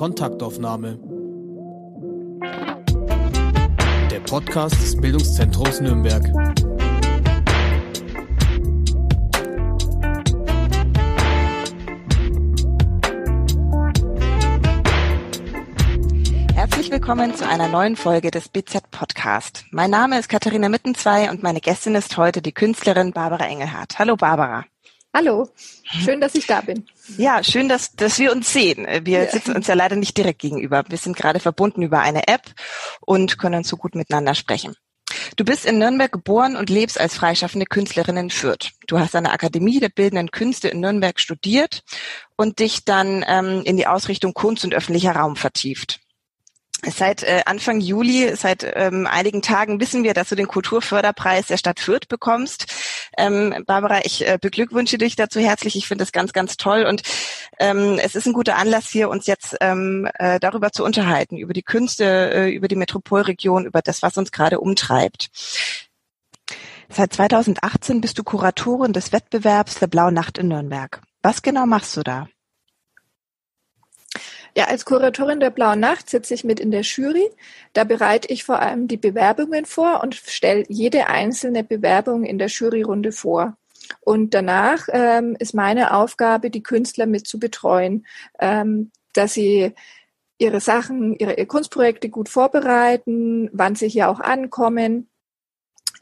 Kontaktaufnahme. Der Podcast des Bildungszentrums Nürnberg. Herzlich willkommen zu einer neuen Folge des BZ Podcast. Mein Name ist Katharina Mittenzwei und meine Gästin ist heute die Künstlerin Barbara Engelhardt. Hallo Barbara. Hallo, schön, dass ich da bin. Ja, schön, dass, dass wir uns sehen. Wir ja. sitzen uns ja leider nicht direkt gegenüber. Wir sind gerade verbunden über eine App und können so gut miteinander sprechen. Du bist in Nürnberg geboren und lebst als freischaffende Künstlerin in Fürth. Du hast an der Akademie der Bildenden Künste in Nürnberg studiert und dich dann ähm, in die Ausrichtung Kunst und öffentlicher Raum vertieft. Seit äh, Anfang Juli, seit ähm, einigen Tagen wissen wir, dass du den Kulturförderpreis der Stadt Fürth bekommst. Ähm, Barbara, ich äh, beglückwünsche dich dazu herzlich. Ich finde das ganz, ganz toll und ähm, es ist ein guter Anlass hier, uns jetzt äh, darüber zu unterhalten, über die Künste, über die Metropolregion, über das, was uns gerade umtreibt. Seit 2018 bist du Kuratorin des Wettbewerbs der Blaue Nacht in Nürnberg. Was genau machst du da? Ja, als Kuratorin der Blauen Nacht sitze ich mit in der Jury. Da bereite ich vor allem die Bewerbungen vor und stelle jede einzelne Bewerbung in der Juryrunde vor. Und danach ähm, ist meine Aufgabe, die Künstler mit zu betreuen, ähm, dass sie ihre Sachen, ihre, ihre Kunstprojekte gut vorbereiten, wann sie hier auch ankommen,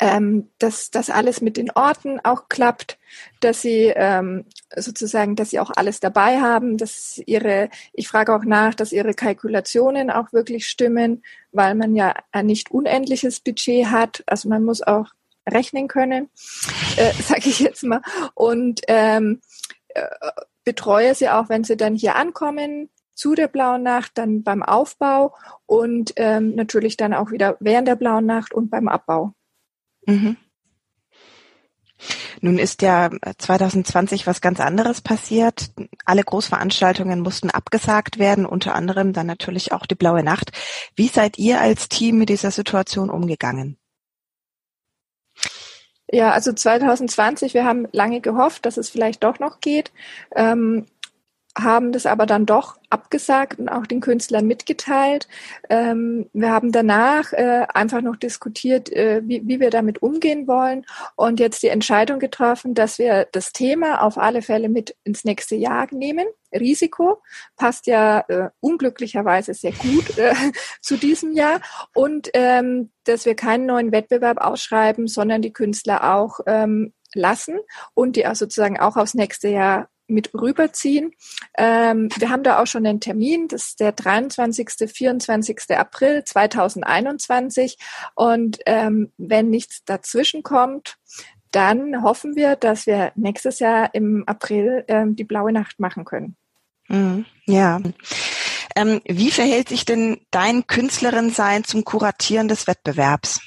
ähm, dass das alles mit den Orten auch klappt, dass sie ähm, sozusagen, dass sie auch alles dabei haben, dass ihre, ich frage auch nach, dass ihre Kalkulationen auch wirklich stimmen, weil man ja ein nicht unendliches Budget hat. Also man muss auch rechnen können, äh, sage ich jetzt mal. Und ähm, äh, betreue sie auch, wenn sie dann hier ankommen, zu der blauen Nacht, dann beim Aufbau und ähm, natürlich dann auch wieder während der blauen Nacht und beim Abbau. Mhm. Nun ist ja 2020 was ganz anderes passiert. Alle Großveranstaltungen mussten abgesagt werden, unter anderem dann natürlich auch die Blaue Nacht. Wie seid ihr als Team mit dieser Situation umgegangen? Ja, also 2020, wir haben lange gehofft, dass es vielleicht doch noch geht. Ähm, haben das aber dann doch abgesagt und auch den Künstlern mitgeteilt. Ähm, wir haben danach äh, einfach noch diskutiert, äh, wie, wie wir damit umgehen wollen und jetzt die Entscheidung getroffen, dass wir das Thema auf alle Fälle mit ins nächste Jahr nehmen. Risiko passt ja äh, unglücklicherweise sehr gut äh, zu diesem Jahr und ähm, dass wir keinen neuen Wettbewerb ausschreiben, sondern die Künstler auch ähm, lassen und die auch sozusagen auch aufs nächste Jahr mit rüberziehen. Ähm, wir haben da auch schon einen Termin, das ist der 23., 24. April 2021. Und ähm, wenn nichts dazwischen kommt, dann hoffen wir, dass wir nächstes Jahr im April ähm, die blaue Nacht machen können. Mhm, ja. Ähm, wie verhält sich denn dein Künstlerin-Sein zum Kuratieren des Wettbewerbs?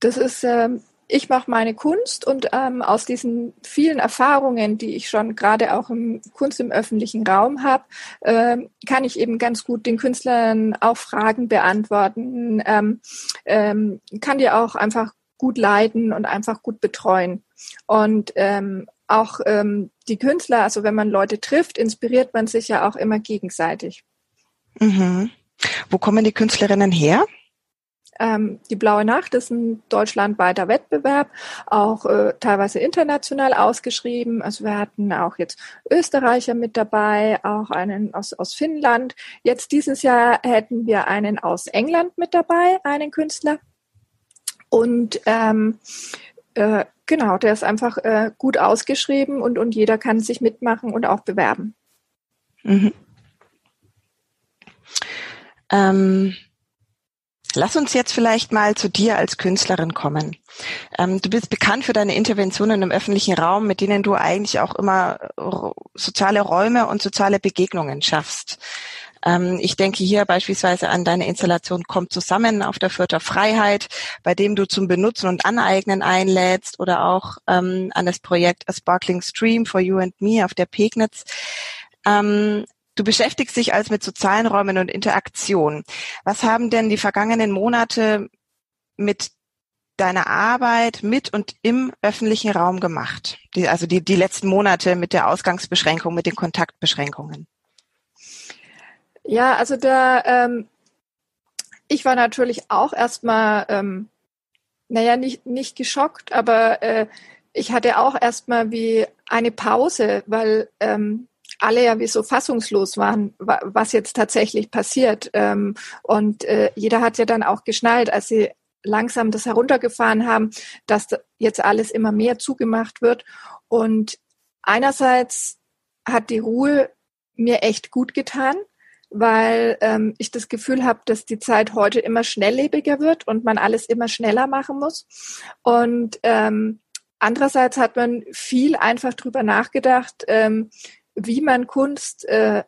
Das ist ähm, ich mache meine Kunst und ähm, aus diesen vielen Erfahrungen, die ich schon gerade auch im Kunst im öffentlichen Raum habe, ähm, kann ich eben ganz gut den Künstlern auch Fragen beantworten, ähm, ähm, kann die auch einfach gut leiten und einfach gut betreuen. Und ähm, auch ähm, die Künstler, also wenn man Leute trifft, inspiriert man sich ja auch immer gegenseitig. Mhm. Wo kommen die Künstlerinnen her? Ähm, die Blaue Nacht ist ein deutschlandweiter Wettbewerb, auch äh, teilweise international ausgeschrieben. Also wir hatten auch jetzt Österreicher mit dabei, auch einen aus, aus Finnland. Jetzt dieses Jahr hätten wir einen aus England mit dabei, einen Künstler. Und ähm, äh, genau, der ist einfach äh, gut ausgeschrieben und, und jeder kann sich mitmachen und auch bewerben. Mhm. Ähm Lass uns jetzt vielleicht mal zu dir als Künstlerin kommen. Ähm, du bist bekannt für deine Interventionen im öffentlichen Raum, mit denen du eigentlich auch immer soziale Räume und soziale Begegnungen schaffst. Ähm, ich denke hier beispielsweise an deine Installation Kommt zusammen auf der Fürther Freiheit, bei dem du zum Benutzen und Aneignen einlädst oder auch ähm, an das Projekt A Sparkling Stream for You and Me auf der Pegnitz. Ähm, Du beschäftigst dich also mit sozialen Räumen und Interaktion. Was haben denn die vergangenen Monate mit deiner Arbeit mit und im öffentlichen Raum gemacht? Die, also die, die letzten Monate mit der Ausgangsbeschränkung, mit den Kontaktbeschränkungen? Ja, also da, ähm, ich war natürlich auch erstmal, ähm, naja, nicht, nicht geschockt, aber äh, ich hatte auch erstmal wie eine Pause, weil ähm, alle ja wie so fassungslos waren, was jetzt tatsächlich passiert. Ähm, und äh, jeder hat ja dann auch geschnallt, als sie langsam das heruntergefahren haben, dass jetzt alles immer mehr zugemacht wird. Und einerseits hat die Ruhe mir echt gut getan, weil ähm, ich das Gefühl habe, dass die Zeit heute immer schnelllebiger wird und man alles immer schneller machen muss. Und ähm, andererseits hat man viel einfach drüber nachgedacht, wie man Kunst äh,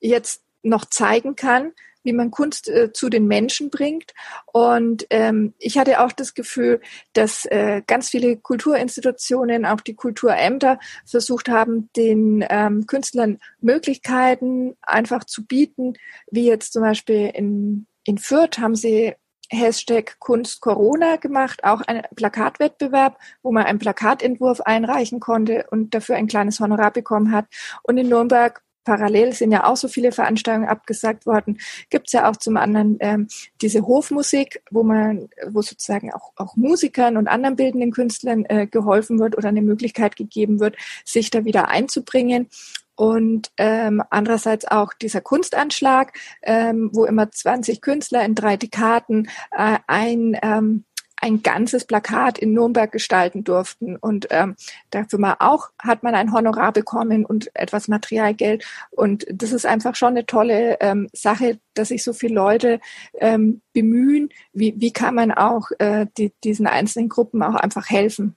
jetzt noch zeigen kann, wie man Kunst äh, zu den Menschen bringt. Und ähm, ich hatte auch das Gefühl, dass äh, ganz viele Kulturinstitutionen, auch die Kulturämter, versucht haben, den ähm, Künstlern Möglichkeiten einfach zu bieten, wie jetzt zum Beispiel in, in Fürth haben sie Hashtag Kunst Corona gemacht, auch ein Plakatwettbewerb, wo man einen Plakatentwurf einreichen konnte und dafür ein kleines Honorar bekommen hat. Und in Nürnberg parallel sind ja auch so viele Veranstaltungen abgesagt worden, gibt es ja auch zum anderen ähm, diese Hofmusik, wo man, wo sozusagen auch, auch Musikern und anderen bildenden Künstlern äh, geholfen wird oder eine Möglichkeit gegeben wird, sich da wieder einzubringen und ähm, andererseits auch dieser Kunstanschlag, ähm, wo immer 20 Künstler in drei Dekaden äh, ein ähm, ein ganzes Plakat in Nürnberg gestalten durften. Und ähm, dafür mal auch hat man ein Honorar bekommen und etwas Materialgeld. Und das ist einfach schon eine tolle ähm, Sache, dass sich so viele Leute ähm, bemühen. Wie, wie kann man auch äh, die, diesen einzelnen Gruppen auch einfach helfen?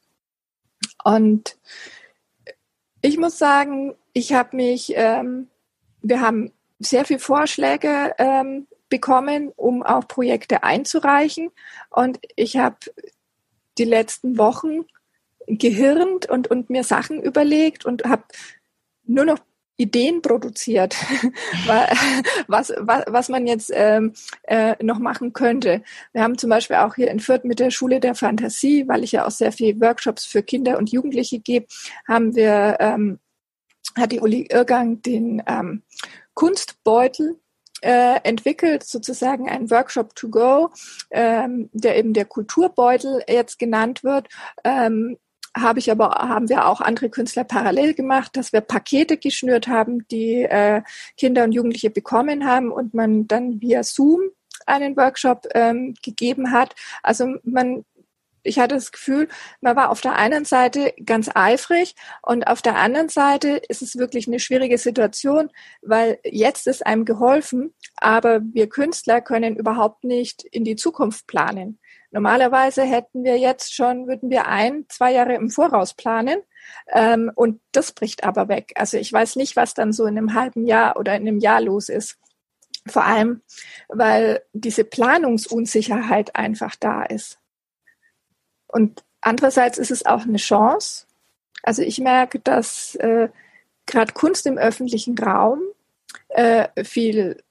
Und ich muss sagen, ich habe mich, ähm, wir haben sehr viele Vorschläge ähm, bekommen, um auch Projekte einzureichen. Und ich habe die letzten Wochen gehirnt und, und mir Sachen überlegt und habe nur noch Ideen produziert, was, was, was man jetzt ähm, äh, noch machen könnte. Wir haben zum Beispiel auch hier in Fürth mit der Schule der Fantasie, weil ich ja auch sehr viele Workshops für Kinder und Jugendliche gebe, haben wir ähm, hat die Uli Irrgang den ähm, Kunstbeutel äh, entwickelt, sozusagen ein Workshop to go, ähm, der eben der Kulturbeutel jetzt genannt wird. Ähm, habe ich aber haben wir auch andere Künstler parallel gemacht, dass wir Pakete geschnürt haben, die äh, Kinder und Jugendliche bekommen haben und man dann via Zoom einen Workshop ähm, gegeben hat. Also man ich hatte das Gefühl, man war auf der einen Seite ganz eifrig und auf der anderen Seite ist es wirklich eine schwierige Situation, weil jetzt ist einem geholfen, aber wir Künstler können überhaupt nicht in die Zukunft planen. Normalerweise hätten wir jetzt schon, würden wir ein, zwei Jahre im Voraus planen. Ähm, und das bricht aber weg. Also ich weiß nicht, was dann so in einem halben Jahr oder in einem Jahr los ist. Vor allem, weil diese Planungsunsicherheit einfach da ist. Und andererseits ist es auch eine Chance. Also ich merke, dass äh, gerade Kunst im öffentlichen Raum äh, viel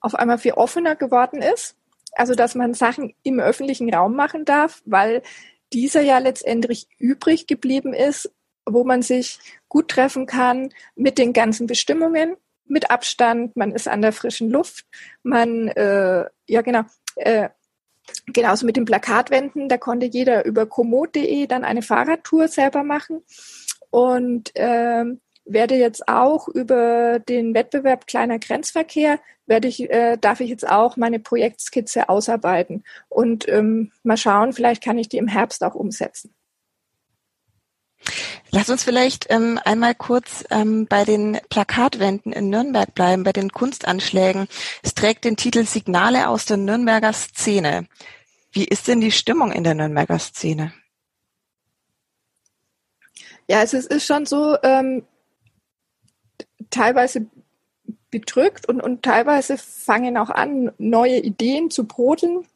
auf einmal viel offener geworden ist. Also dass man Sachen im öffentlichen Raum machen darf, weil dieser ja letztendlich übrig geblieben ist, wo man sich gut treffen kann mit den ganzen Bestimmungen, mit Abstand, man ist an der frischen Luft, man, äh, ja genau, äh, Genauso mit den Plakatwänden, da konnte jeder über komoot.de dann eine Fahrradtour selber machen und ähm, werde jetzt auch über den Wettbewerb kleiner Grenzverkehr werde ich äh, darf ich jetzt auch meine Projektskizze ausarbeiten und ähm, mal schauen, vielleicht kann ich die im Herbst auch umsetzen. Lass uns vielleicht ähm, einmal kurz ähm, bei den Plakatwänden in Nürnberg bleiben, bei den Kunstanschlägen. Es trägt den Titel Signale aus der Nürnberger Szene. Wie ist denn die Stimmung in der Nürnberger Szene? Ja, also es ist schon so ähm, teilweise bedrückt und, und teilweise fangen auch an, neue Ideen zu brodeln.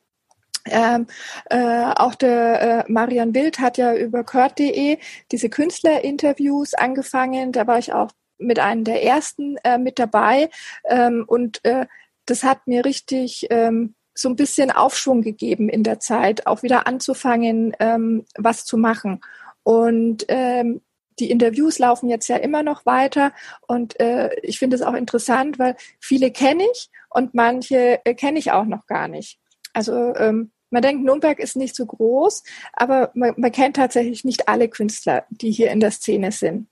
Ähm, äh, auch der äh, Marian Wild hat ja über Kurt.de diese Künstlerinterviews angefangen. Da war ich auch mit einem der ersten äh, mit dabei. Ähm, und äh, das hat mir richtig ähm, so ein bisschen Aufschwung gegeben in der Zeit, auch wieder anzufangen, ähm, was zu machen. Und ähm, die Interviews laufen jetzt ja immer noch weiter und äh, ich finde es auch interessant, weil viele kenne ich und manche äh, kenne ich auch noch gar nicht. Also ähm, man denkt, Nürnberg ist nicht so groß, aber man, man kennt tatsächlich nicht alle Künstler, die hier in der Szene sind.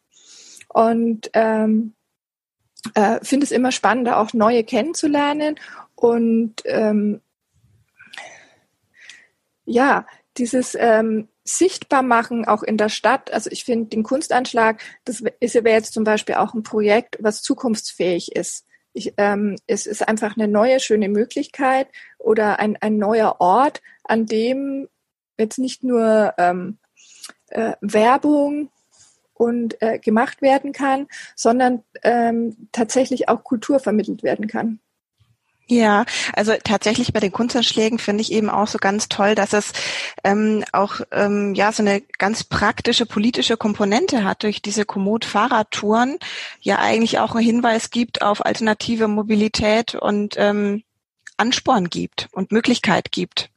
Und ähm, äh, finde es immer spannender, auch neue kennenzulernen und ähm, ja, dieses ähm, sichtbar machen auch in der Stadt. Also ich finde den Kunstanschlag, das ist wäre jetzt zum Beispiel auch ein Projekt, was zukunftsfähig ist. Ich, ähm, es ist einfach eine neue, schöne Möglichkeit oder ein, ein neuer Ort, an dem jetzt nicht nur ähm, äh, Werbung und äh, gemacht werden kann, sondern ähm, tatsächlich auch Kultur vermittelt werden kann. Ja, also tatsächlich bei den Kunstanschlägen finde ich eben auch so ganz toll, dass es ähm, auch ähm, ja so eine ganz praktische politische Komponente hat durch diese Komoot-Fahrradtouren, ja eigentlich auch einen Hinweis gibt auf alternative Mobilität und ähm, Ansporn gibt und Möglichkeit gibt.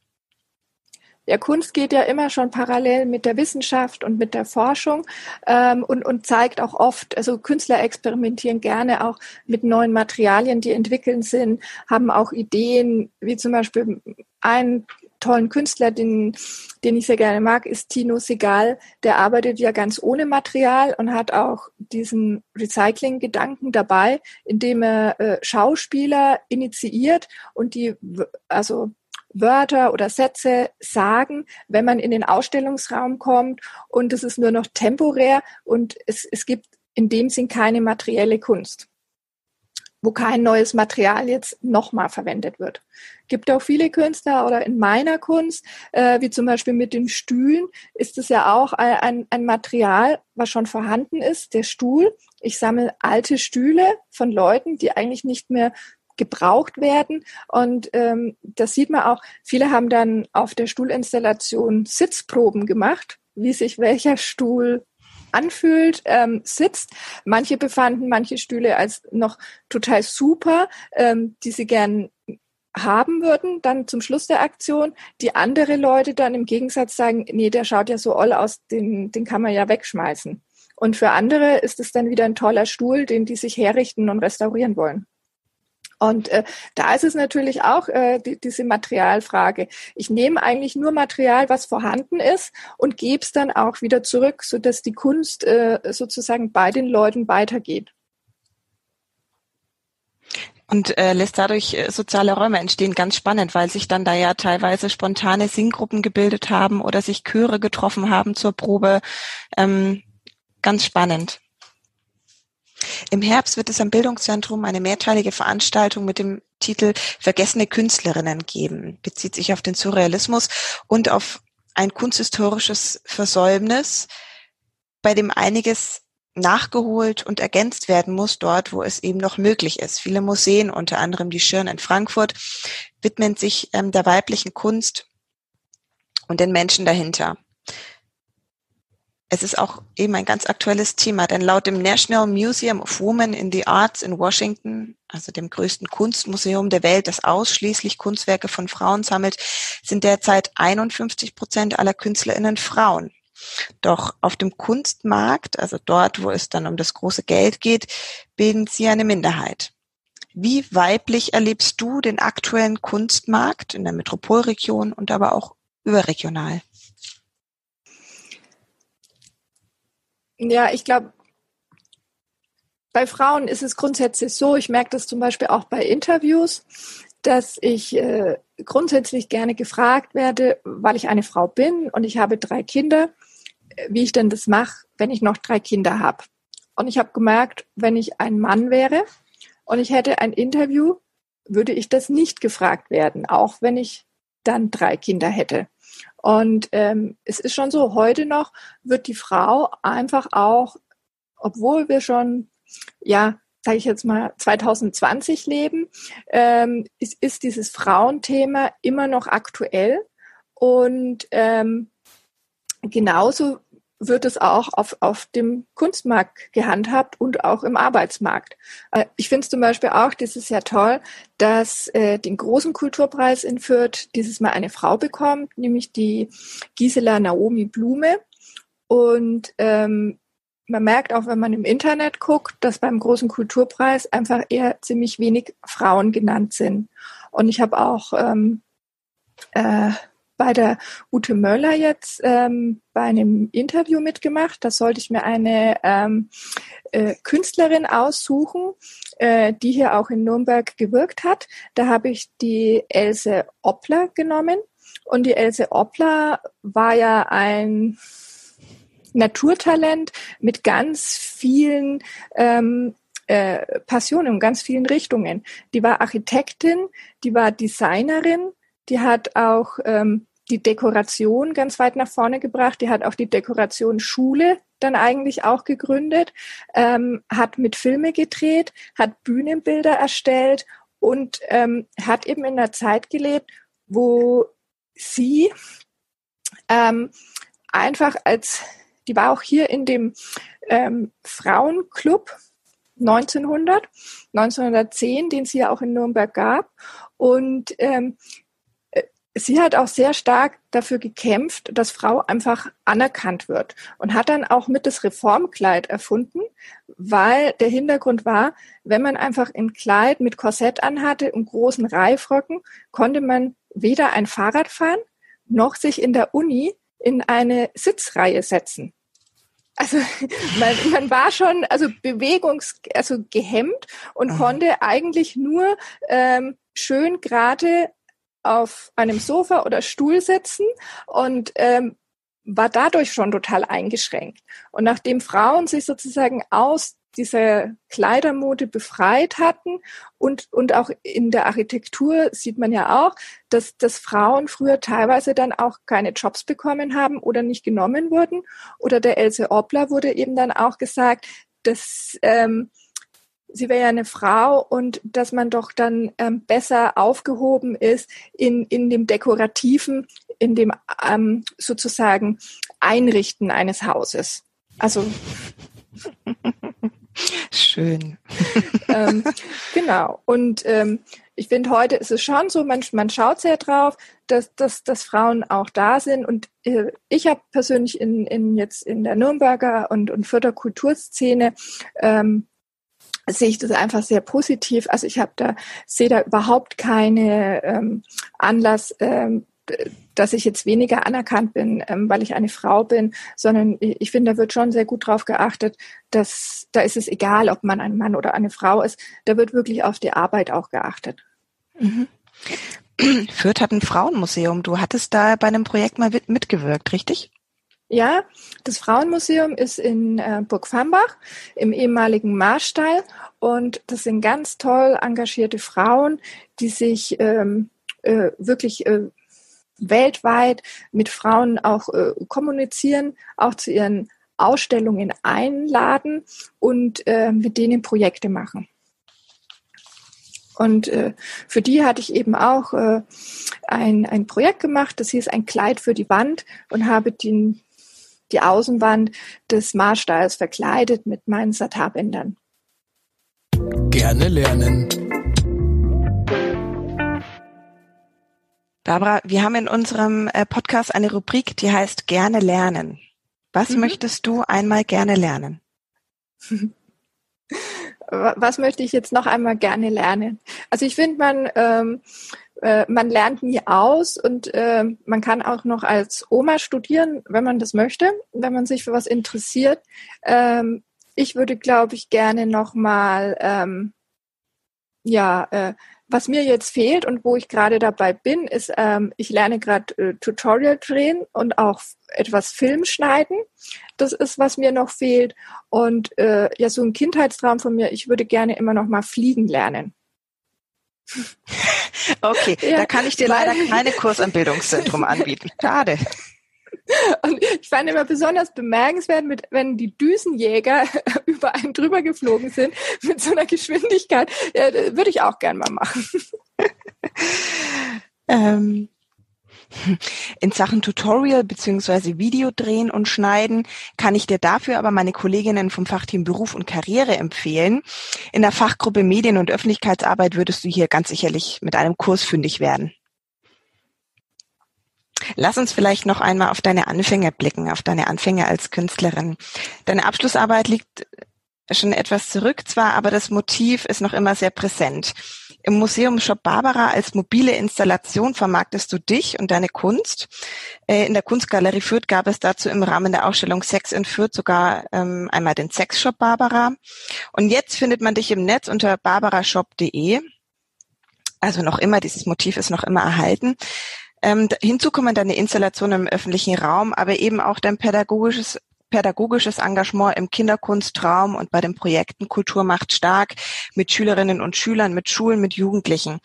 Ja, Kunst geht ja immer schon parallel mit der Wissenschaft und mit der Forschung ähm, und, und zeigt auch oft, also Künstler experimentieren gerne auch mit neuen Materialien, die entwickeln sind, haben auch Ideen, wie zum Beispiel einen tollen Künstler, den, den ich sehr gerne mag, ist Tino Segal. Der arbeitet ja ganz ohne Material und hat auch diesen Recycling-Gedanken dabei, indem er äh, Schauspieler initiiert und die, also Wörter oder Sätze sagen, wenn man in den Ausstellungsraum kommt und es ist nur noch temporär und es, es gibt in dem Sinn keine materielle Kunst, wo kein neues Material jetzt nochmal verwendet wird. Gibt auch viele Künstler oder in meiner Kunst, äh, wie zum Beispiel mit den Stühlen, ist es ja auch ein, ein Material, was schon vorhanden ist, der Stuhl. Ich sammle alte Stühle von Leuten, die eigentlich nicht mehr gebraucht werden. Und ähm, das sieht man auch, viele haben dann auf der Stuhlinstallation Sitzproben gemacht, wie sich welcher Stuhl anfühlt, ähm, sitzt. Manche befanden manche Stühle als noch total super, ähm, die sie gern haben würden, dann zum Schluss der Aktion. Die andere Leute dann im Gegensatz sagen, nee, der schaut ja so oll aus, den, den kann man ja wegschmeißen. Und für andere ist es dann wieder ein toller Stuhl, den die sich herrichten und restaurieren wollen. Und äh, da ist es natürlich auch äh, die, diese Materialfrage. Ich nehme eigentlich nur Material, was vorhanden ist und gebe es dann auch wieder zurück, sodass die Kunst äh, sozusagen bei den Leuten weitergeht. Und äh, lässt dadurch äh, soziale Räume entstehen. Ganz spannend, weil sich dann da ja teilweise spontane Singgruppen gebildet haben oder sich Chöre getroffen haben zur Probe. Ähm, ganz spannend. Im Herbst wird es am Bildungszentrum eine mehrteilige Veranstaltung mit dem Titel Vergessene Künstlerinnen geben. Bezieht sich auf den Surrealismus und auf ein kunsthistorisches Versäumnis, bei dem einiges nachgeholt und ergänzt werden muss, dort, wo es eben noch möglich ist. Viele Museen, unter anderem die Schirn in Frankfurt, widmen sich ähm, der weiblichen Kunst und den Menschen dahinter es ist auch eben ein ganz aktuelles Thema, denn laut dem National Museum of Women in the Arts in Washington, also dem größten Kunstmuseum der Welt, das ausschließlich Kunstwerke von Frauen sammelt, sind derzeit 51 Prozent aller KünstlerInnen Frauen. Doch auf dem Kunstmarkt, also dort, wo es dann um das große Geld geht, bilden sie eine Minderheit. Wie weiblich erlebst du den aktuellen Kunstmarkt in der Metropolregion und aber auch überregional? Ja, ich glaube, bei Frauen ist es grundsätzlich so, ich merke das zum Beispiel auch bei Interviews, dass ich äh, grundsätzlich gerne gefragt werde, weil ich eine Frau bin und ich habe drei Kinder, wie ich denn das mache, wenn ich noch drei Kinder habe. Und ich habe gemerkt, wenn ich ein Mann wäre und ich hätte ein Interview, würde ich das nicht gefragt werden, auch wenn ich dann drei Kinder hätte. Und ähm, es ist schon so, heute noch wird die Frau einfach auch, obwohl wir schon, ja, sage ich jetzt mal, 2020 leben, ähm, ist, ist dieses Frauenthema immer noch aktuell. Und ähm, genauso wird es auch auf, auf dem Kunstmarkt gehandhabt und auch im Arbeitsmarkt. Äh, ich finde es zum Beispiel auch dieses Jahr toll, dass äh, den großen Kulturpreis in Fürth dieses Mal eine Frau bekommt, nämlich die Gisela Naomi Blume. Und ähm, man merkt auch, wenn man im Internet guckt, dass beim großen Kulturpreis einfach eher ziemlich wenig Frauen genannt sind. Und ich habe auch ähm, äh, bei der Ute Möller jetzt ähm, bei einem Interview mitgemacht. Da sollte ich mir eine ähm, äh, Künstlerin aussuchen, äh, die hier auch in Nürnberg gewirkt hat. Da habe ich die Else Oppler genommen. Und die Else Oppler war ja ein Naturtalent mit ganz vielen ähm, äh, Passionen, ganz vielen Richtungen. Die war Architektin, die war Designerin, die hat auch ähm, die Dekoration ganz weit nach vorne gebracht, die hat auch die Dekorationsschule dann eigentlich auch gegründet, ähm, hat mit Filme gedreht, hat Bühnenbilder erstellt und ähm, hat eben in einer Zeit gelebt, wo sie ähm, einfach als die war auch hier in dem ähm, Frauenclub 1900, 1910, den es hier auch in Nürnberg gab. Und ähm, äh, sie hat auch sehr stark dafür gekämpft, dass Frau einfach anerkannt wird und hat dann auch mit das Reformkleid erfunden, weil der Hintergrund war, wenn man einfach ein Kleid mit Korsett anhatte und großen Reifröcken, konnte man weder ein Fahrrad fahren noch sich in der Uni in eine Sitzreihe setzen. Also man, man war schon also bewegungs also gehemmt und Aha. konnte eigentlich nur ähm, schön gerade auf einem Sofa oder Stuhl sitzen und ähm, war dadurch schon total eingeschränkt. Und nachdem Frauen sich sozusagen aus dieser Kleidermode befreit hatten und, und auch in der Architektur sieht man ja auch, dass, dass Frauen früher teilweise dann auch keine Jobs bekommen haben oder nicht genommen wurden. Oder der Else Oppler wurde eben dann auch gesagt, dass ähm, sie wäre ja eine Frau und dass man doch dann ähm, besser aufgehoben ist in, in dem Dekorativen, in dem ähm, sozusagen Einrichten eines Hauses. Also Schön. ähm, genau. Und ähm, ich finde, heute ist es schon so, man, man schaut sehr drauf, dass, dass, dass Frauen auch da sind. Und äh, ich habe persönlich in, in jetzt in der Nürnberger und, und Fürther Kulturszene ähm, sehe ich das einfach sehr positiv. Also ich habe da sehe da überhaupt keine ähm, Anlass, ähm, dass ich jetzt weniger anerkannt bin, ähm, weil ich eine Frau bin, sondern ich, finde, da wird schon sehr gut drauf geachtet, dass da ist es egal, ob man ein Mann oder eine Frau ist. Da wird wirklich auf die Arbeit auch geachtet. Mhm. Fürth hat ein Frauenmuseum. Du hattest da bei einem Projekt mal mit, mitgewirkt, richtig? Ja, das Frauenmuseum ist in äh, Burg Fambach im ehemaligen Marstall und das sind ganz toll engagierte Frauen, die sich ähm, äh, wirklich äh, weltweit mit Frauen auch äh, kommunizieren, auch zu ihren Ausstellungen einladen und äh, mit denen Projekte machen. Und äh, für die hatte ich eben auch äh, ein, ein Projekt gemacht, das hieß ein Kleid für die Wand und habe den, die Außenwand des Marstalls verkleidet mit meinen Satarbändern. Gerne lernen. Barbara, wir haben in unserem äh, Podcast eine Rubrik, die heißt Gerne lernen. Was mhm. möchtest du einmal gerne lernen? Was möchte ich jetzt noch einmal gerne lernen? Also ich finde, man, ähm, äh, man lernt nie aus und äh, man kann auch noch als Oma studieren, wenn man das möchte, wenn man sich für was interessiert. Ähm, ich würde, glaube ich, gerne noch mal ähm, ja äh, was mir jetzt fehlt und wo ich gerade dabei bin, ist, ähm, ich lerne gerade äh, Tutorial drehen und auch etwas Film schneiden. Das ist, was mir noch fehlt. Und äh, ja, so ein Kindheitstraum von mir, ich würde gerne immer noch mal fliegen lernen. Okay, ja, da kann ich dir leider keine Kurs am Bildungszentrum anbieten. Schade. Und ich fand immer besonders bemerkenswert, mit, wenn die Düsenjäger über einen drüber geflogen sind mit so einer Geschwindigkeit. Ja, würde ich auch gern mal machen. ähm, in Sachen Tutorial beziehungsweise Video drehen und schneiden kann ich dir dafür aber meine Kolleginnen vom Fachteam Beruf und Karriere empfehlen. In der Fachgruppe Medien- und Öffentlichkeitsarbeit würdest du hier ganz sicherlich mit einem Kurs fündig werden. Lass uns vielleicht noch einmal auf deine Anfänge blicken, auf deine Anfänge als Künstlerin. Deine Abschlussarbeit liegt schon etwas zurück zwar, aber das Motiv ist noch immer sehr präsent. Im Museum Shop Barbara als mobile Installation vermarktest du dich und deine Kunst. Äh, in der Kunstgalerie Fürth gab es dazu im Rahmen der Ausstellung Sex in Fürth sogar ähm, einmal den Sexshop Barbara. Und jetzt findet man dich im Netz unter barbarashop.de. Also noch immer, dieses Motiv ist noch immer erhalten. Ähm, hinzu kommen deine Installationen im öffentlichen Raum, aber eben auch dein pädagogisches pädagogisches Engagement im Kinderkunstraum und bei den Projekten Kultur macht stark mit Schülerinnen und Schülern, mit Schulen, mit Jugendlichen.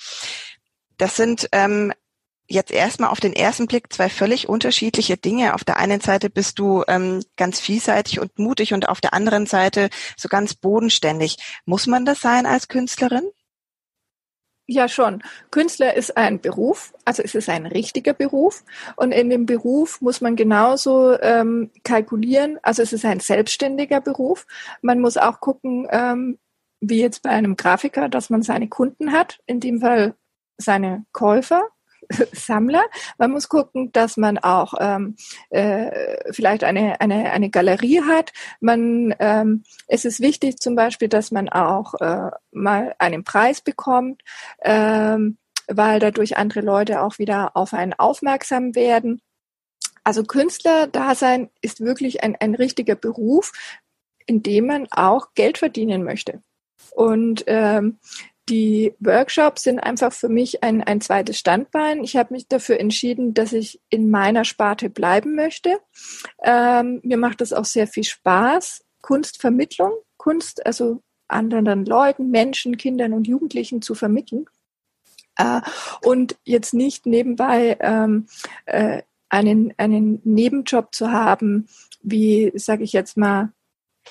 Das sind ähm, jetzt erstmal auf den ersten Blick zwei völlig unterschiedliche Dinge. Auf der einen Seite bist du ähm, ganz vielseitig und mutig und auf der anderen Seite so ganz bodenständig. Muss man das sein als Künstlerin? Ja, schon. Künstler ist ein Beruf, also es ist ein richtiger Beruf. Und in dem Beruf muss man genauso ähm, kalkulieren, also es ist ein selbstständiger Beruf. Man muss auch gucken, ähm, wie jetzt bei einem Grafiker, dass man seine Kunden hat, in dem Fall seine Käufer Sammler. Man muss gucken, dass man auch ähm, äh, vielleicht eine, eine, eine Galerie hat. Man, ähm, es ist wichtig zum Beispiel, dass man auch äh, mal einen Preis bekommt, ähm, weil dadurch andere Leute auch wieder auf einen aufmerksam werden. Also Künstler-Dasein ist wirklich ein, ein richtiger Beruf, in dem man auch Geld verdienen möchte. Und ähm, die Workshops sind einfach für mich ein, ein zweites Standbein. Ich habe mich dafür entschieden, dass ich in meiner Sparte bleiben möchte. Ähm, mir macht es auch sehr viel Spaß. Kunstvermittlung, Kunst, also anderen Leuten, Menschen, Kindern und Jugendlichen zu vermitteln. Äh, und jetzt nicht nebenbei ähm, äh, einen, einen Nebenjob zu haben, wie, sage ich jetzt mal,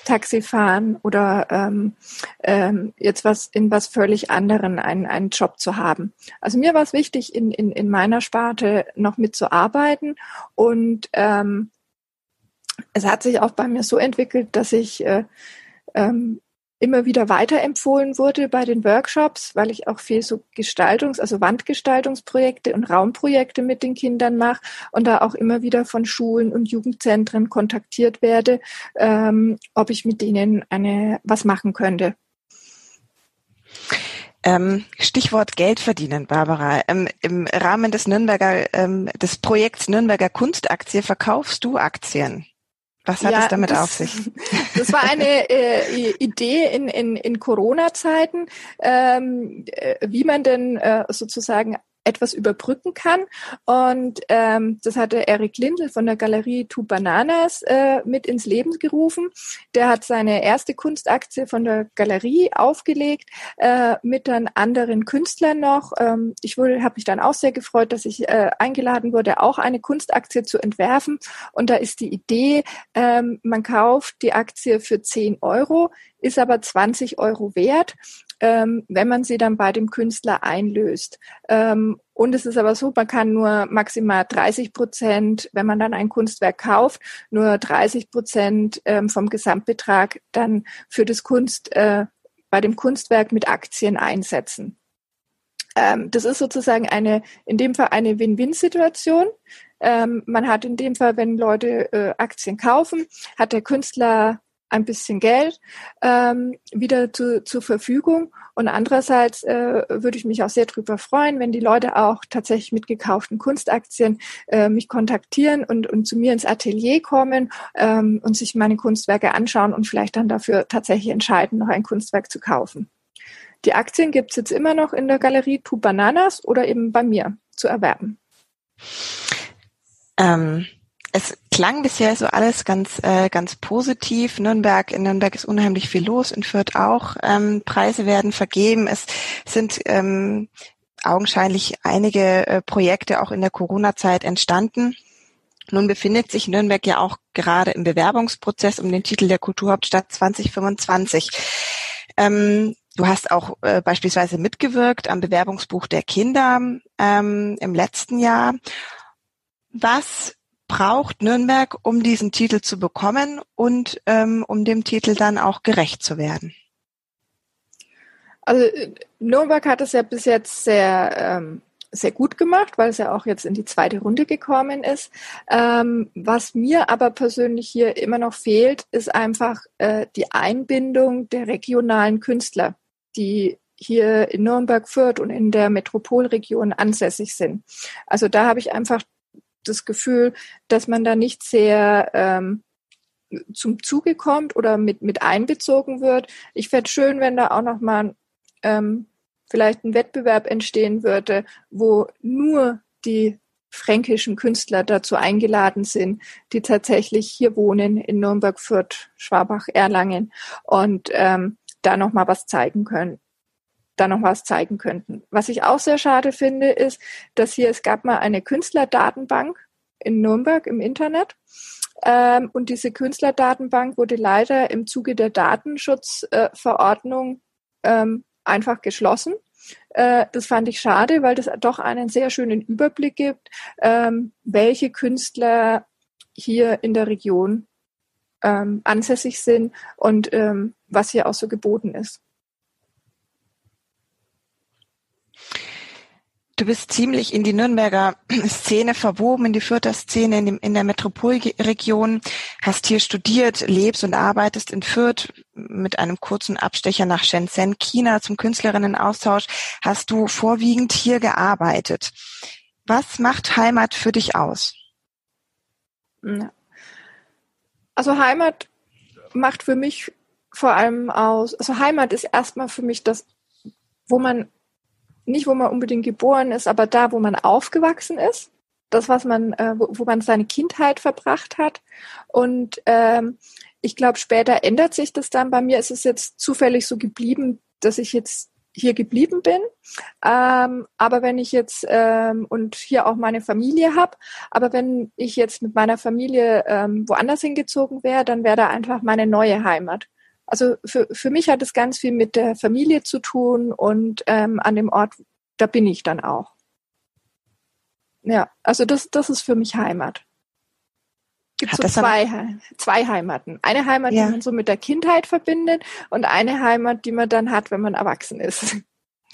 Taxi fahren oder ähm, ähm, jetzt was in was völlig anderen einen, einen Job zu haben. Also mir war es wichtig, in, in, in meiner Sparte noch mitzuarbeiten und ähm, es hat sich auch bei mir so entwickelt, dass ich äh, ähm, immer wieder weiterempfohlen wurde bei den Workshops, weil ich auch viel so Gestaltungs-, also Wandgestaltungsprojekte und Raumprojekte mit den Kindern mache und da auch immer wieder von Schulen und Jugendzentren kontaktiert werde, ähm, ob ich mit denen eine was machen könnte. Ähm, Stichwort Geld verdienen, Barbara. Ähm, Im Rahmen des Nürnberger, ähm, des Projekts Nürnberger Kunstaktie verkaufst du Aktien. Was hat ja, es damit das, auf sich? Das war eine äh, Idee in, in, in Corona-Zeiten, ähm, äh, wie man denn äh, sozusagen etwas überbrücken kann. Und ähm, das hatte Eric Lindl von der Galerie Two Bananas äh, mit ins Leben gerufen. Der hat seine erste Kunstaktie von der Galerie aufgelegt äh, mit dann anderen Künstlern noch. Ähm, ich habe mich dann auch sehr gefreut, dass ich äh, eingeladen wurde, auch eine Kunstaktie zu entwerfen. Und da ist die Idee, ähm, man kauft die Aktie für 10 Euro, ist aber 20 Euro wert ähm, wenn man sie dann bei dem Künstler einlöst. Ähm, und es ist aber so, man kann nur maximal 30 Prozent, wenn man dann ein Kunstwerk kauft, nur 30 Prozent ähm, vom Gesamtbetrag dann für das Kunst, äh, bei dem Kunstwerk mit Aktien einsetzen. Ähm, das ist sozusagen eine, in dem Fall eine Win-Win-Situation. Ähm, man hat in dem Fall, wenn Leute äh, Aktien kaufen, hat der Künstler ein bisschen Geld ähm, wieder zu, zur Verfügung. Und andererseits äh, würde ich mich auch sehr darüber freuen, wenn die Leute auch tatsächlich mit gekauften Kunstaktien äh, mich kontaktieren und, und zu mir ins Atelier kommen ähm, und sich meine Kunstwerke anschauen und vielleicht dann dafür tatsächlich entscheiden, noch ein Kunstwerk zu kaufen. Die Aktien gibt's jetzt immer noch in der Galerie Two Bananas oder eben bei mir zu erwerben. Ähm es klang bisher so alles ganz, äh, ganz positiv. Nürnberg, in Nürnberg ist unheimlich viel los, in Fürth auch. Ähm, Preise werden vergeben. Es sind ähm, augenscheinlich einige äh, Projekte auch in der Corona-Zeit entstanden. Nun befindet sich Nürnberg ja auch gerade im Bewerbungsprozess um den Titel der Kulturhauptstadt 2025. Ähm, du hast auch äh, beispielsweise mitgewirkt am Bewerbungsbuch der Kinder ähm, im letzten Jahr. Was braucht Nürnberg, um diesen Titel zu bekommen und ähm, um dem Titel dann auch gerecht zu werden? Also Nürnberg hat es ja bis jetzt sehr ähm, sehr gut gemacht, weil es ja auch jetzt in die zweite Runde gekommen ist. Ähm, was mir aber persönlich hier immer noch fehlt, ist einfach äh, die Einbindung der regionalen Künstler, die hier in Nürnberg, Fürth und in der Metropolregion ansässig sind. Also da habe ich einfach das Gefühl, dass man da nicht sehr ähm, zum Zuge kommt oder mit, mit einbezogen wird. Ich fände schön, wenn da auch nochmal ähm, vielleicht ein Wettbewerb entstehen würde, wo nur die fränkischen Künstler dazu eingeladen sind, die tatsächlich hier wohnen in Nürnberg, Fürth, Schwabach, Erlangen und ähm, da noch mal was zeigen können, da noch was zeigen könnten. Was ich auch sehr schade finde, ist, dass hier es gab mal eine Künstlerdatenbank in Nürnberg im Internet ähm, und diese Künstlerdatenbank wurde leider im Zuge der Datenschutzverordnung äh, ähm, einfach geschlossen. Äh, das fand ich schade, weil das doch einen sehr schönen Überblick gibt, ähm, welche Künstler hier in der Region ähm, ansässig sind und ähm, was hier auch so geboten ist. Du bist ziemlich in die Nürnberger Szene verwoben, in die Fürther Szene, in, dem, in der Metropolregion, hast hier studiert, lebst und arbeitest in Fürth mit einem kurzen Abstecher nach Shenzhen, China zum Künstlerinnenaustausch, hast du vorwiegend hier gearbeitet. Was macht Heimat für dich aus? Also Heimat macht für mich vor allem aus, also Heimat ist erstmal für mich das, wo man nicht, wo man unbedingt geboren ist, aber da, wo man aufgewachsen ist. Das, was man, äh, wo, wo man seine Kindheit verbracht hat. Und ähm, ich glaube, später ändert sich das dann. Bei mir ist es jetzt zufällig so geblieben, dass ich jetzt hier geblieben bin. Ähm, aber wenn ich jetzt ähm, und hier auch meine Familie habe, aber wenn ich jetzt mit meiner Familie ähm, woanders hingezogen wäre, dann wäre da einfach meine neue Heimat. Also für, für mich hat es ganz viel mit der Familie zu tun und ähm, an dem Ort, da bin ich dann auch. Ja, also das, das ist für mich Heimat. Gibt so zwei, zwei Heimaten. Eine Heimat, ja. die man so mit der Kindheit verbindet und eine Heimat, die man dann hat, wenn man erwachsen ist.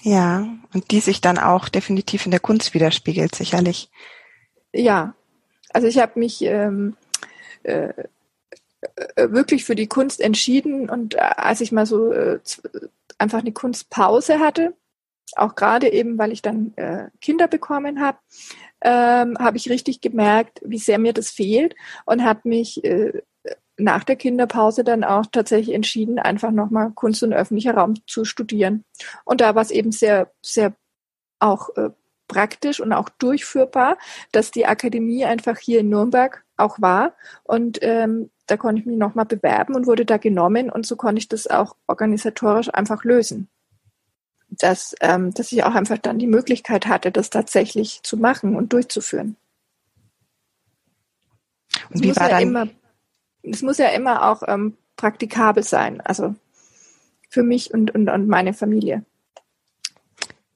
Ja, und die sich dann auch definitiv in der Kunst widerspiegelt, sicherlich. Ja, also ich habe mich ähm, äh, wirklich für die Kunst entschieden und äh, als ich mal so äh, einfach eine Kunstpause hatte, auch gerade eben, weil ich dann äh, Kinder bekommen habe, ähm, habe ich richtig gemerkt, wie sehr mir das fehlt und habe mich äh, nach der Kinderpause dann auch tatsächlich entschieden, einfach nochmal Kunst und öffentlicher Raum zu studieren. Und da war es eben sehr, sehr auch äh, praktisch und auch durchführbar, dass die Akademie einfach hier in Nürnberg auch war. Und ähm, da konnte ich mich nochmal bewerben und wurde da genommen und so konnte ich das auch organisatorisch einfach lösen. Dass, ähm, dass ich auch einfach dann die Möglichkeit hatte, das tatsächlich zu machen und durchzuführen. Und es wie war ja dann? Immer, es muss ja immer auch ähm, praktikabel sein, also für mich und, und, und meine Familie.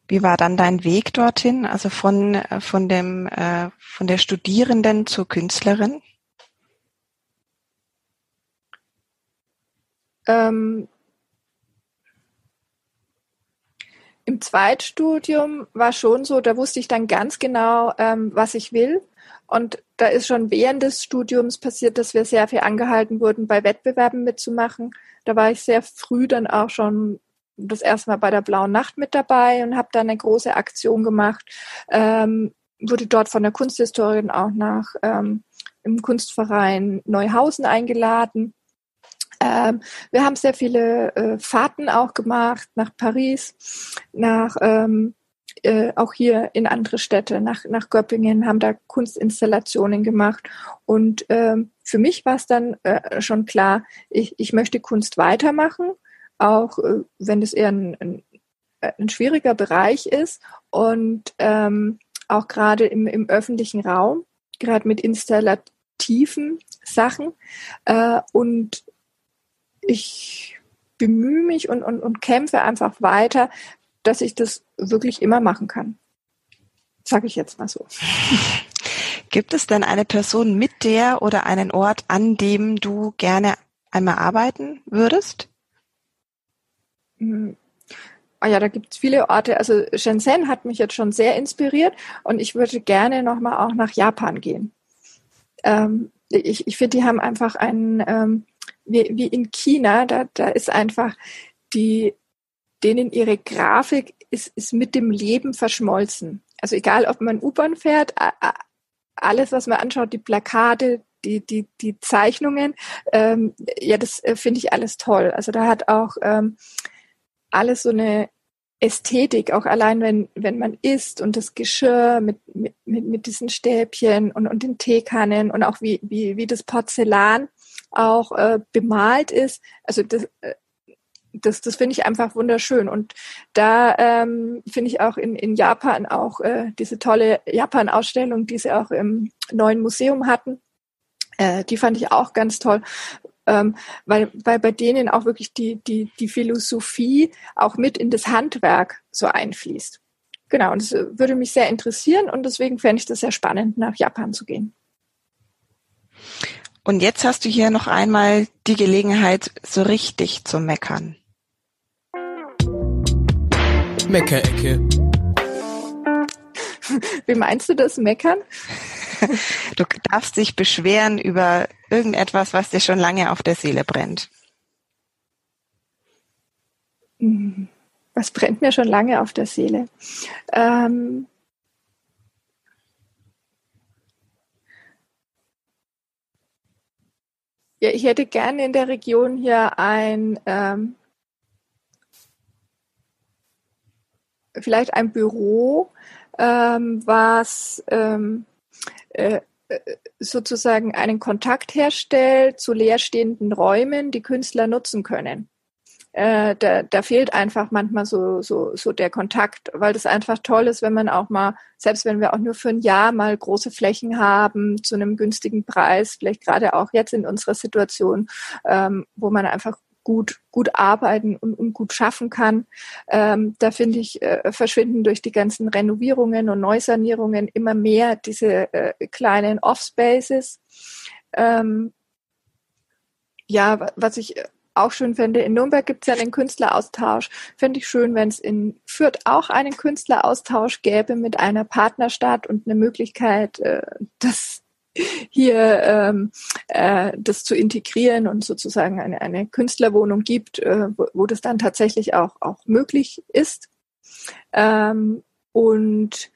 Wie war dann dein Weg dorthin, also von, äh, von, dem, äh, von der Studierenden zur Künstlerin? Ähm, Im Zweitstudium war schon so, da wusste ich dann ganz genau, ähm, was ich will. Und da ist schon während des Studiums passiert, dass wir sehr viel angehalten wurden, bei Wettbewerben mitzumachen. Da war ich sehr früh dann auch schon das erste Mal bei der Blauen Nacht mit dabei und habe da eine große Aktion gemacht. Ähm, wurde dort von der Kunsthistorin auch nach ähm, im Kunstverein Neuhausen eingeladen ähm, wir haben sehr viele äh, Fahrten auch gemacht nach Paris, nach ähm, äh, auch hier in andere Städte, nach, nach Göppingen, haben da Kunstinstallationen gemacht. Und ähm, für mich war es dann äh, schon klar, ich, ich möchte Kunst weitermachen, auch äh, wenn es eher ein, ein, ein schwieriger Bereich ist und ähm, auch gerade im, im öffentlichen Raum, gerade mit installativen Sachen. Äh, und ich bemühe mich und, und, und kämpfe einfach weiter, dass ich das wirklich immer machen kann. Sage ich jetzt mal so. Gibt es denn eine Person mit der oder einen Ort, an dem du gerne einmal arbeiten würdest? Hm. ah ja, da gibt es viele Orte. Also Shenzhen hat mich jetzt schon sehr inspiriert und ich würde gerne nochmal auch nach Japan gehen. Ähm, ich ich finde, die haben einfach einen, ähm, wie, wie in China, da, da ist einfach die, denen ihre Grafik ist, ist mit dem Leben verschmolzen. Also egal, ob man U-Bahn fährt, alles, was man anschaut, die Plakate, die, die, die Zeichnungen, ähm, ja, das äh, finde ich alles toll. Also da hat auch ähm, alles so eine Ästhetik, auch allein wenn, wenn man isst und das Geschirr mit, mit, mit diesen Stäbchen und, und den Teekannen und auch wie, wie, wie das Porzellan auch äh, bemalt ist. Also das, äh, das, das finde ich einfach wunderschön. Und da ähm, finde ich auch in, in Japan auch äh, diese tolle Japan-Ausstellung, die sie auch im neuen Museum hatten, äh, die fand ich auch ganz toll, ähm, weil, weil bei denen auch wirklich die, die, die Philosophie auch mit in das Handwerk so einfließt. Genau, und das würde mich sehr interessieren und deswegen fände ich das sehr spannend, nach Japan zu gehen. Und jetzt hast du hier noch einmal die Gelegenheit, so richtig zu meckern. Meckerecke. Wie meinst du das, meckern? Du darfst dich beschweren über irgendetwas, was dir schon lange auf der Seele brennt. Was brennt mir schon lange auf der Seele? Ähm ja, ich hätte gerne in der Region hier ein ähm, vielleicht ein Büro, ähm, was ähm, äh, äh, sozusagen einen Kontakt herstellt zu leerstehenden Räumen, die Künstler nutzen können. Äh, da, da fehlt einfach manchmal so, so, so der Kontakt, weil das einfach toll ist, wenn man auch mal, selbst wenn wir auch nur für ein Jahr mal große Flächen haben, zu einem günstigen Preis, vielleicht gerade auch jetzt in unserer Situation, ähm, wo man einfach gut, gut arbeiten und, und gut schaffen kann. Ähm, da finde ich, äh, verschwinden durch die ganzen Renovierungen und Neusanierungen immer mehr diese äh, kleinen Off-Spaces. Ähm, ja, was ich auch schön finde, in Nürnberg gibt es ja einen Künstleraustausch. Fände ich schön, wenn es in Fürth auch einen Künstleraustausch gäbe mit einer Partnerstadt und eine Möglichkeit, äh, dass hier ähm, äh, das zu integrieren und sozusagen eine, eine Künstlerwohnung gibt, äh, wo, wo das dann tatsächlich auch, auch möglich ist. Ähm, und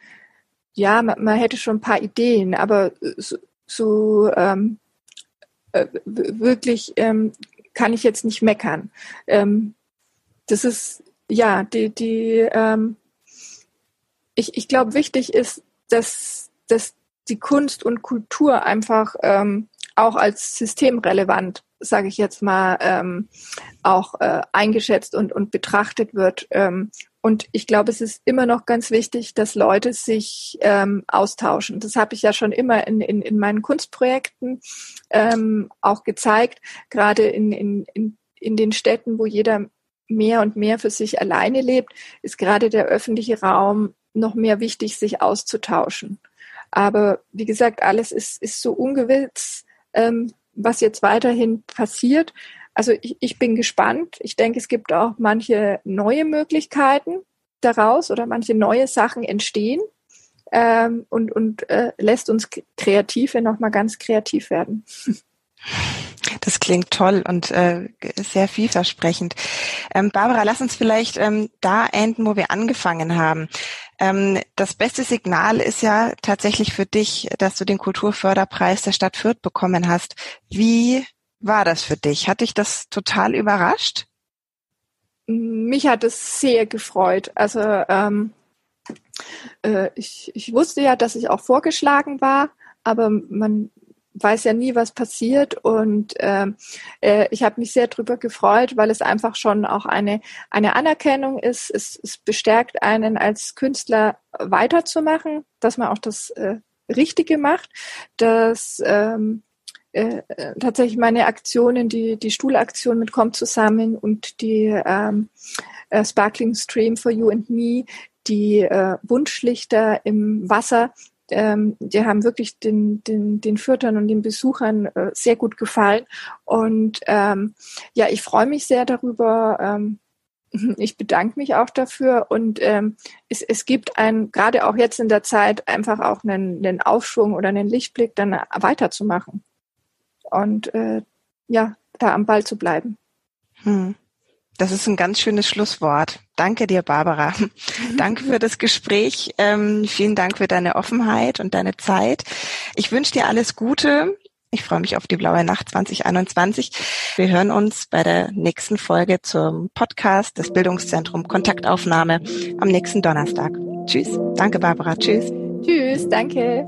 ja, man, man hätte schon ein paar Ideen, aber so, so ähm, äh, wirklich ähm, kann ich jetzt nicht meckern. Ähm, das ist, ja, die, die, ähm, ich, ich glaube, wichtig ist, dass, dass die Kunst und Kultur einfach ähm, auch als systemrelevant, sage ich jetzt mal, ähm, auch äh, eingeschätzt und, und betrachtet wird. Ähm, und ich glaube, es ist immer noch ganz wichtig, dass Leute sich ähm, austauschen. Das habe ich ja schon immer in, in, in meinen Kunstprojekten ähm, auch gezeigt, gerade in, in, in, in den Städten, wo jeder mehr und mehr für sich alleine lebt, ist gerade der öffentliche Raum noch mehr wichtig, sich auszutauschen. Aber wie gesagt, alles ist, ist so ungewiss, ähm, was jetzt weiterhin passiert. Also ich, ich bin gespannt. Ich denke, es gibt auch manche neue Möglichkeiten daraus oder manche neue Sachen entstehen ähm, und, und äh, lässt uns Kreative nochmal ganz kreativ werden. Das klingt toll und äh, sehr vielversprechend. Ähm, Barbara, lass uns vielleicht ähm, da enden, wo wir angefangen haben. Ähm, das beste Signal ist ja tatsächlich für dich, dass du den Kulturförderpreis der Stadt Fürth bekommen hast. Wie war das für dich? Hat dich das total überrascht? Mich hat es sehr gefreut. Also ähm, äh, ich, ich wusste ja, dass ich auch vorgeschlagen war, aber man weiß ja nie, was passiert. Und ähm, äh, ich habe mich sehr drüber gefreut, weil es einfach schon auch eine, eine Anerkennung ist. Es, es bestärkt einen als Künstler weiterzumachen, dass man auch das äh, Richtige macht, dass ähm, äh, tatsächlich meine Aktionen, die, die Stuhlaktion mit Kommt zusammen und die ähm, äh, Sparkling Stream for You and Me, die äh, Wunschlichter im Wasser, ähm, die haben wirklich den, den, den Fürtern und den Besuchern äh, sehr gut gefallen. Und ähm, ja, ich freue mich sehr darüber, ähm, Ich bedanke mich auch dafür und ähm, es, es gibt ein, gerade auch jetzt in der Zeit, einfach auch einen, einen Aufschwung oder einen Lichtblick, dann weiterzumachen und äh, ja, da am Ball zu bleiben. Hm. Das ist ein ganz schönes Schlusswort. Danke dir, Barbara. Danke für das Gespräch. Ähm, vielen Dank für deine Offenheit und deine Zeit. Ich wünsche dir alles Gute. Ich freue mich auf die blaue Nacht 2021. Wir hören uns bei der nächsten Folge zum Podcast des Bildungszentrum Kontaktaufnahme am nächsten Donnerstag. Tschüss. Danke, Barbara. Tschüss. Tschüss. Danke.